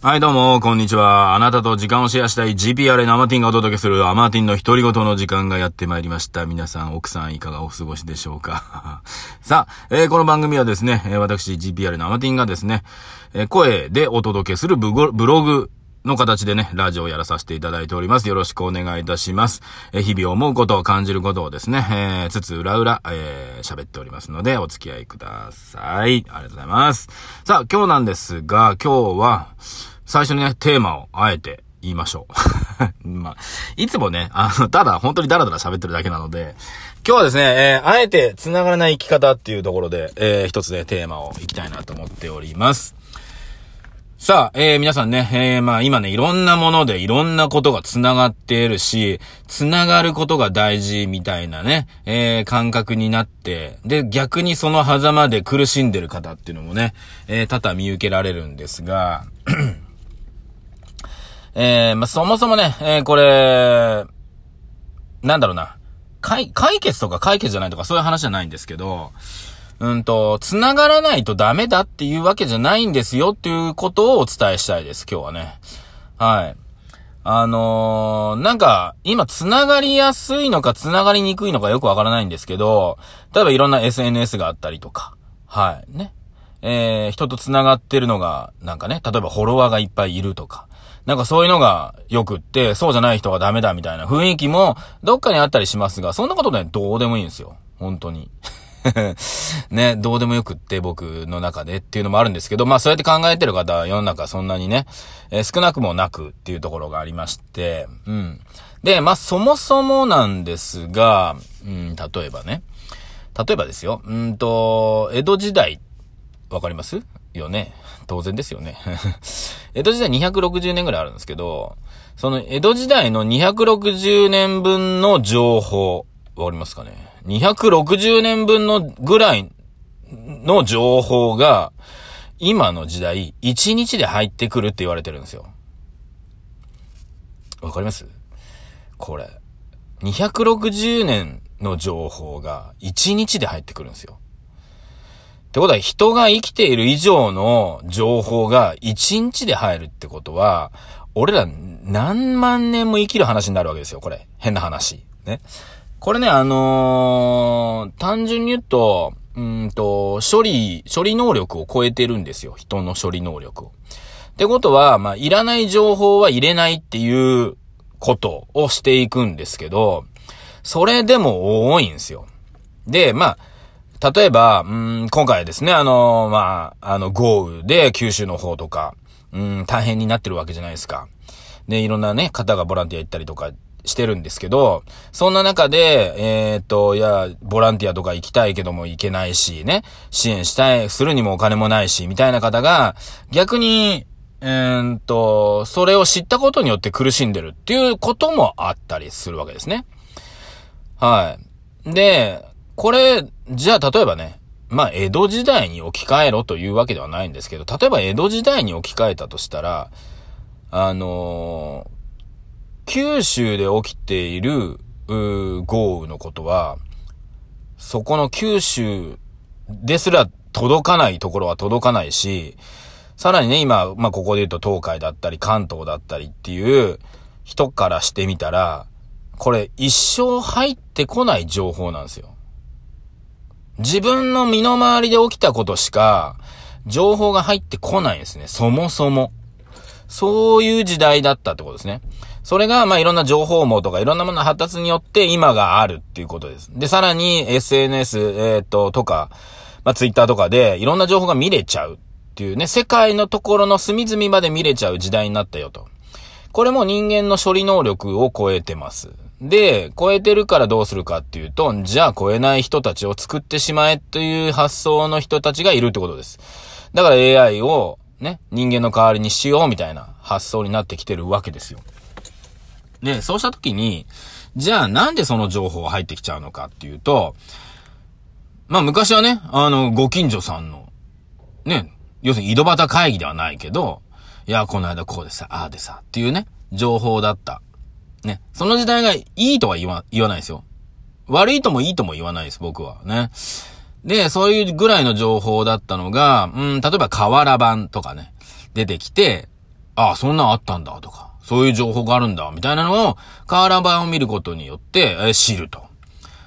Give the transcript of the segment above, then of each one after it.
はい、どうも、こんにちは。あなたと時間をシェアしたい GPR のアマティンがお届けするアマティンの独り言の時間がやってまいりました。皆さん、奥さんいかがお過ごしでしょうか？さあ、えーこの番組はですね、私 GPR のアマティンがですね、えー声でお届けするブログの形でね、ラジオをやらさせていただいております。よろしくお願いいたします。え日々思うことを感じることをですね、えーつつ裏裏、えー喋っておりますので、お付き合いください。ありがとうございます。さあ、今日なんですが、今日は、最初にね、テーマをあえて言いましょう。まあ、いつもね、あの、ただ本当にダラダラ喋ってるだけなので、今日はですね、えーあえて繋がらない生き方っていうところで、えー一つね、テーマをいきたいなと思っております。さあ、えー皆さんね、えーまあ今ね、いろんなものでいろんなことが繋がっているし、繋がることが大事みたいなね、えー感覚になって、で、逆にその狭間で苦しんでる方っていうのもね、えー多々見受けられるんですが、えーまあそもそもね、えーこれ、なんだろうな、解、解決とか解決じゃないとかそういう話じゃないんですけど、うんと、繋がらないとダメだっていうわけじゃないんですよっていうことをお伝えしたいです、今日はね。はい。あのー、なんか、今繋がりやすいのか繋がりにくいのかよくわからないんですけど、例えばいろんな SNS があったりとか、はい、ね。えー、人と繋がってるのが、なんかね、例えばフォロワーがいっぱいいるとか、なんかそういうのが良くって、そうじゃない人がダメだみたいな雰囲気もどっかにあったりしますが、そんなことね、どうでもいいんですよ。本当に。ね、どうでもよくって僕の中でっていうのもあるんですけど、まあそうやって考えてる方は世の中そんなにね、えー少なくもなくっていうところがありまして、うん。で、まあそもそもなんですが、うん、例えばね、例えばですよ、うんと、江戸時代、わかります？よね。当然ですよね。江戸時代260年ぐらいあるんですけど、その江戸時代の260年分の情報、わかりますかね？?260 年分のぐらいの情報が、今の時代、1日で入ってくるって言われてるんですよ。わかります？これ。260年の情報が1日で入ってくるんですよ。ってことは人が生きている以上の情報が1日で入るってことは、俺ら何万年も生きる話になるわけですよ、これ。変な話。ね。これね、あのー単純に言うと、うんと、処理、処理能力を超えてるんですよ。人の処理能力を。ってことは、まあ、いらない情報は入れないっていうことをしていくんですけど、それでも多いんですよ。で、まあ、例えば、うん、今回ですね、あの、まあ、あの、豪雨で九州の方とか、うん、大変になってるわけじゃないですか。で、いろんなね、方がボランティア行ったりとかしてるんですけど、そんな中で、えーっと、いや、ボランティアとか行きたいけども行けないし、ね、支援したい、するにもお金もないし、みたいな方が、逆に、えーっと、それを知ったことによって苦しんでるっていうこともあったりするわけですね。はい。で、これ、じゃあ例えばね、まあ、江戸時代に置き換えろというわけではないんですけど、例えば江戸時代に置き換えたとしたら、あのー九州で起きている、豪雨のことは、そこの九州ですら届かないところは届かないし、さらにね、今、まあ、ここで言うと東海だったり関東だったりっていう人からしてみたら、これ一生入ってこない情報なんですよ。自分の身の回りで起きたことしか、情報が入ってこないんですね。そもそも。そういう時代だったってことですね。それが、まあ、いろんな情報網とかいろんなものの発達によって今があるっていうことです。で、さらに SNS、えっ、と、とか、まあ、Twitter とかでいろんな情報が見れちゃうっていうね、世界のところの隅々まで見れちゃう時代になったよと。これも人間の処理能力を超えてます。で、超えてるからどうするかっていうと、じゃあ超えない人たちを作ってしまえという発想の人たちがいるってことです。だから AI をね、人間の代わりにしようみたいな発想になってきてるわけですよ。で、そうしたときに、じゃあなんでその情報が入ってきちゃうのかっていうと、まあ昔はね、あの、ご近所さんの、ね、要するに井戸端会議ではないけど、いや、この間こうでさ、ああでさ、っていうね、情報だった。ね。その時代がいいとは言わ、言わないですよ。悪いともいいとも言わないです、僕は。ね。で、そういうぐらいの情報だったのが、うん、例えば河原版とかね、出てきて、ああ、そんなんあったんだとか、そういう情報があるんだ、みたいなのを、瓦版を見ることによって、えー、知ると。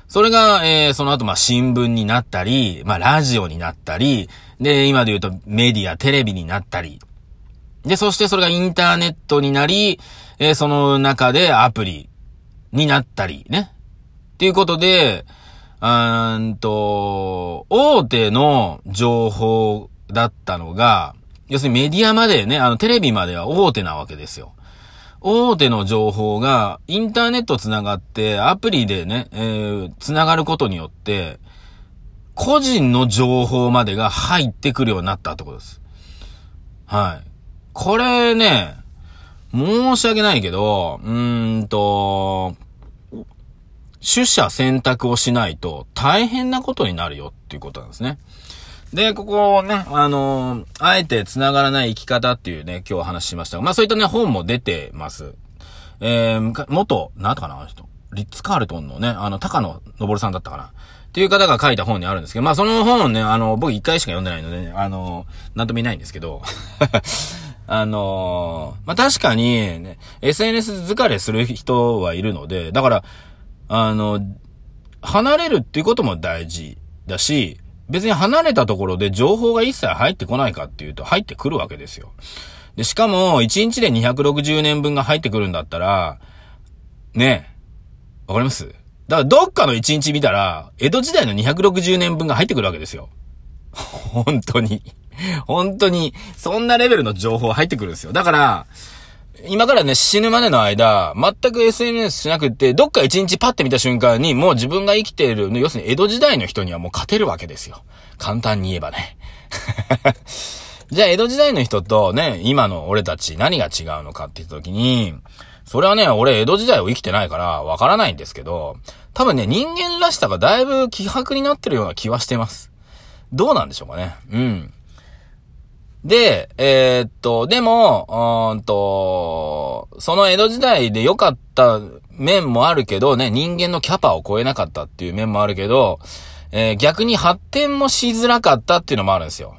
それが、えー、その後、まあ、新聞になったり、まあ、ラジオになったり、で、今で言うとメディア、テレビになったり。で、そしてそれがインターネットになり、えー、その中でアプリになったり、ね。っていうことで、うんと、大手の情報だったのが、要するにメディアまでね、あのテレビまでは大手なわけですよ。大手の情報がインターネット繋がってアプリでね、えー、繋がることによって、個人の情報までが入ってくるようになったってことです。はい。これね、申し訳ないけど、うーんと、取捨選択をしないと大変なことになるよっていうことなんですね。で、ここをね、あのー、あえて繋がらない生き方っていうね、今日話しましたが、まあそういったね、本も出てます。えー、元、なんとかな、あの人。リッツ・カールトンのね、あの、高野昇さんだったかな。っていう方が書いた本にあるんですけど、まあその本ね、あの、僕一回しか読んでないので、ね、あの、なんともいないんですけど、あのー、まあ確かに、ね、SNS 疲れする人はいるので、だから、あの、離れるっていうことも大事だし、別に離れたところで情報が一切入ってこないかっていうと入ってくるわけですよ。で、しかも、1日で260年分が入ってくるんだったら、ねえ、わかります？だからどっかの1日見たら、江戸時代の260年分が入ってくるわけですよ。本当に。本当に、そんなレベルの情報入ってくるんですよ。だから、今からね、死ぬまでの間、全く SNS しなくって、どっか一日パッて見た瞬間に、もう自分が生きている、要するに江戸時代の人にはもう勝てるわけですよ。簡単に言えばね。じゃあ江戸時代の人とね、今の俺たち何が違うのかって言った時に、それはね、俺江戸時代を生きてないからわからないんですけど、多分ね、人間らしさがだいぶ希薄になってるような気はしてます。どうなんでしょうかね。うん。で、えー、っと、でも、うんと、その江戸時代で良かった面もあるけどね、人間のキャパを超えなかったっていう面もあるけど、えー、逆に発展もしづらかったっていうのもあるんですよ。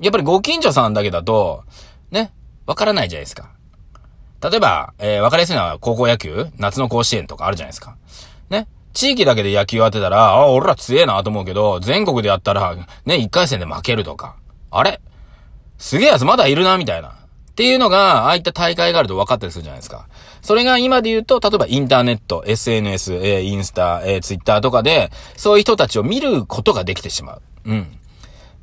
やっぱりご近所さんだけだと、ね、わからないじゃないですか。例えば、えー、わかりやすいのは高校野球夏の甲子園とかあるじゃないですか。ね。地域だけで野球当てたら、あ、俺ら強えなと思うけど、全国でやったら、ね、一回戦で負けるとか。あれすげえやつまだいるな、みたいな。っていうのが、ああいった大会があると分かったりするじゃないですか。それが今で言うと、例えばインターネット、SNS、えー、インスタ、えー、ツイッターとかで、そういう人たちを見ることができてしまう。うん。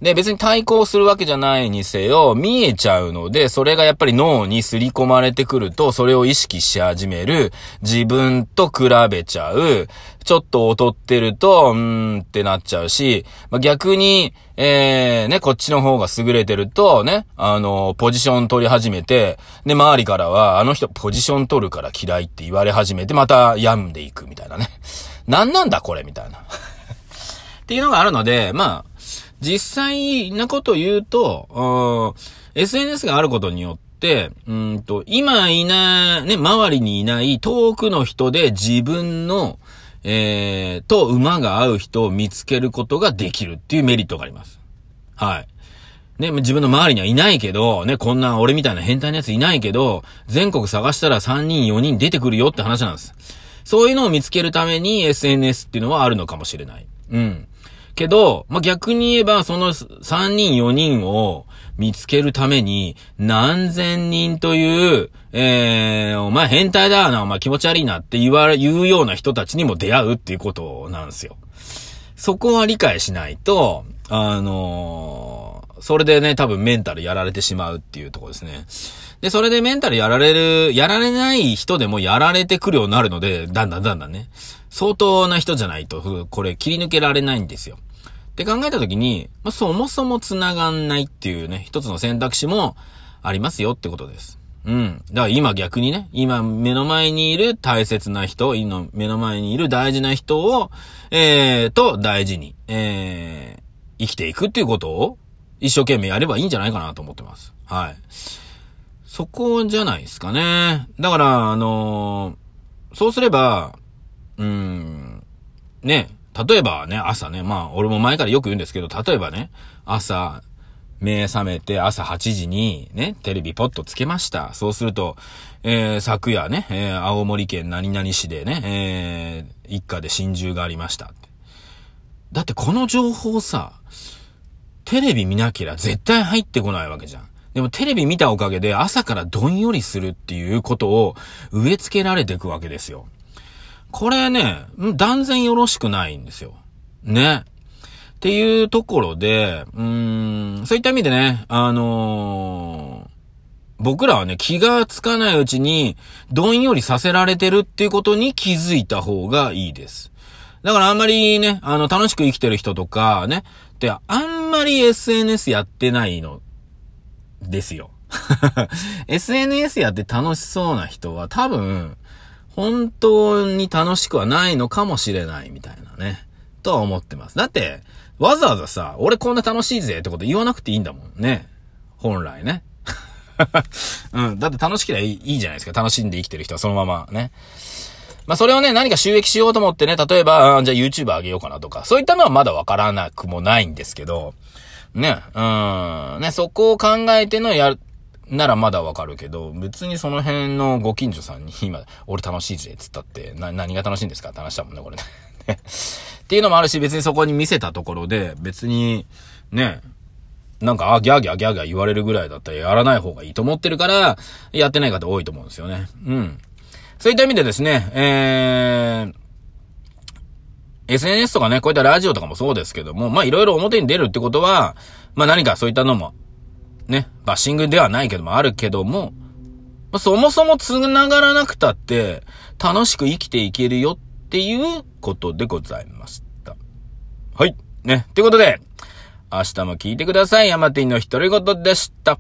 で、別に対抗するわけじゃないにせよ、見えちゃうので、それがやっぱり脳に刷り込まれてくると、それを意識し始める、自分と比べちゃう、ちょっと劣ってると、うーんってなっちゃうし、まあ、逆に、えー、ね、こっちの方が優れてると、ね、あの、ポジション取り始めて、で、周りからは、あの人ポジション取るから嫌いって言われ始めて、また病んでいくみたいなね。何なんだこれみたいな。っていうのがあるので、まあ、実際なこと言うと、SNS があることによって、うんと、今いない、ね、周りにいない遠くの人で自分の、えー、と馬が合う人を見つけることができるっていうメリットがあります。はい。ね、自分の周りにはいないけど、ね、こんな俺みたいな変態なやついないけど、全国探したら3人4人出てくるよって話なんです。そういうのを見つけるために SNS っていうのはあるのかもしれない。うん。けど、まあ、逆に言えば、その3人4人を見つけるために、何千人という、えー、お前変態だな、お前気持ち悪いなって言われ、言うような人たちにも出会うっていうことなんですよ。そこは理解しないと、あのー、それでね、多分メンタルやられてしまうっていうとこですね。で、それでメンタルやられる、やられない人でもやられてくるようになるので、だんだんだんだんね。相当な人じゃないと、これ切り抜けられないんですよ。って考えたときに、まあ、そもそも繋がんないっていうね、一つの選択肢もありますよってことです。うん。だから今逆にね、今目の前にいる大切な人、今目の前にいる大事な人を、えー、と大事に、えー、生きていくっていうことを一生懸命やればいいんじゃないかなと思ってます。はい。そこじゃないですかね。だから、あのー、そうすれば、うん、ね、例えばね、朝ね、まあ、俺も前からよく言うんですけど、例えばね、朝、目覚めて朝8時にね、テレビポッとつけました。そうすると、えー、昨夜ね、えー、青森県何々市でね、えー、一家で心中がありました。だってこの情報さ、テレビ見なきゃ絶対入ってこないわけじゃん。でもテレビ見たおかげで朝からどんよりするっていうことを植え付けられていくわけですよ。これね、断然よろしくないんですよ。ね。っていうところで、うーん、そういった意味でね、あのー、僕らはね、気がつかないうちに、どんよりさせられてるっていうことに気づいた方がいいです。だからあんまりね、あの、楽しく生きてる人とかね、で、あんまり SNS やってないのですよ。SNS やって楽しそうな人は多分、本当に楽しくはないのかもしれないみたいなね。とは思ってます。だって、わざわざさ、俺こんな楽しいぜってこと言わなくていいんだもんね。本来ね。うん。だって楽しければいいじゃないですか。楽しんで生きてる人はそのままね。まあ、それをね、何か収益しようと思ってね、例えば、じゃあ YouTube 上げようかなとか、そういったのはまだわからなくもないんですけど、ね、うん、ね、そこを考えてのやる、ならまだわかるけど、別にその辺のご近所さんに 今、俺楽しいぜ、つったって、な、何が楽しいんですかって話だもんね、これね。っていうのもあるし、別にそこに見せたところで、別に、ね、なんか、あ、ギャーギャーギャーギャー言われるぐらいだったらやらない方がいいと思ってるから、やってない方多いと思うんですよね。うん。そういった意味でですね、えー、SNS とかね、こういったラジオとかもそうですけども、まあいろいろ表に出るってことは、まあ何かそういったのも、ね、バッシングではないけどもあるけども、そもそも繋がらなくたって、楽しく生きていけるよっていうことでございました。はい。ね。ということで、明日も聞いてください。ヤマティンの独り言でした。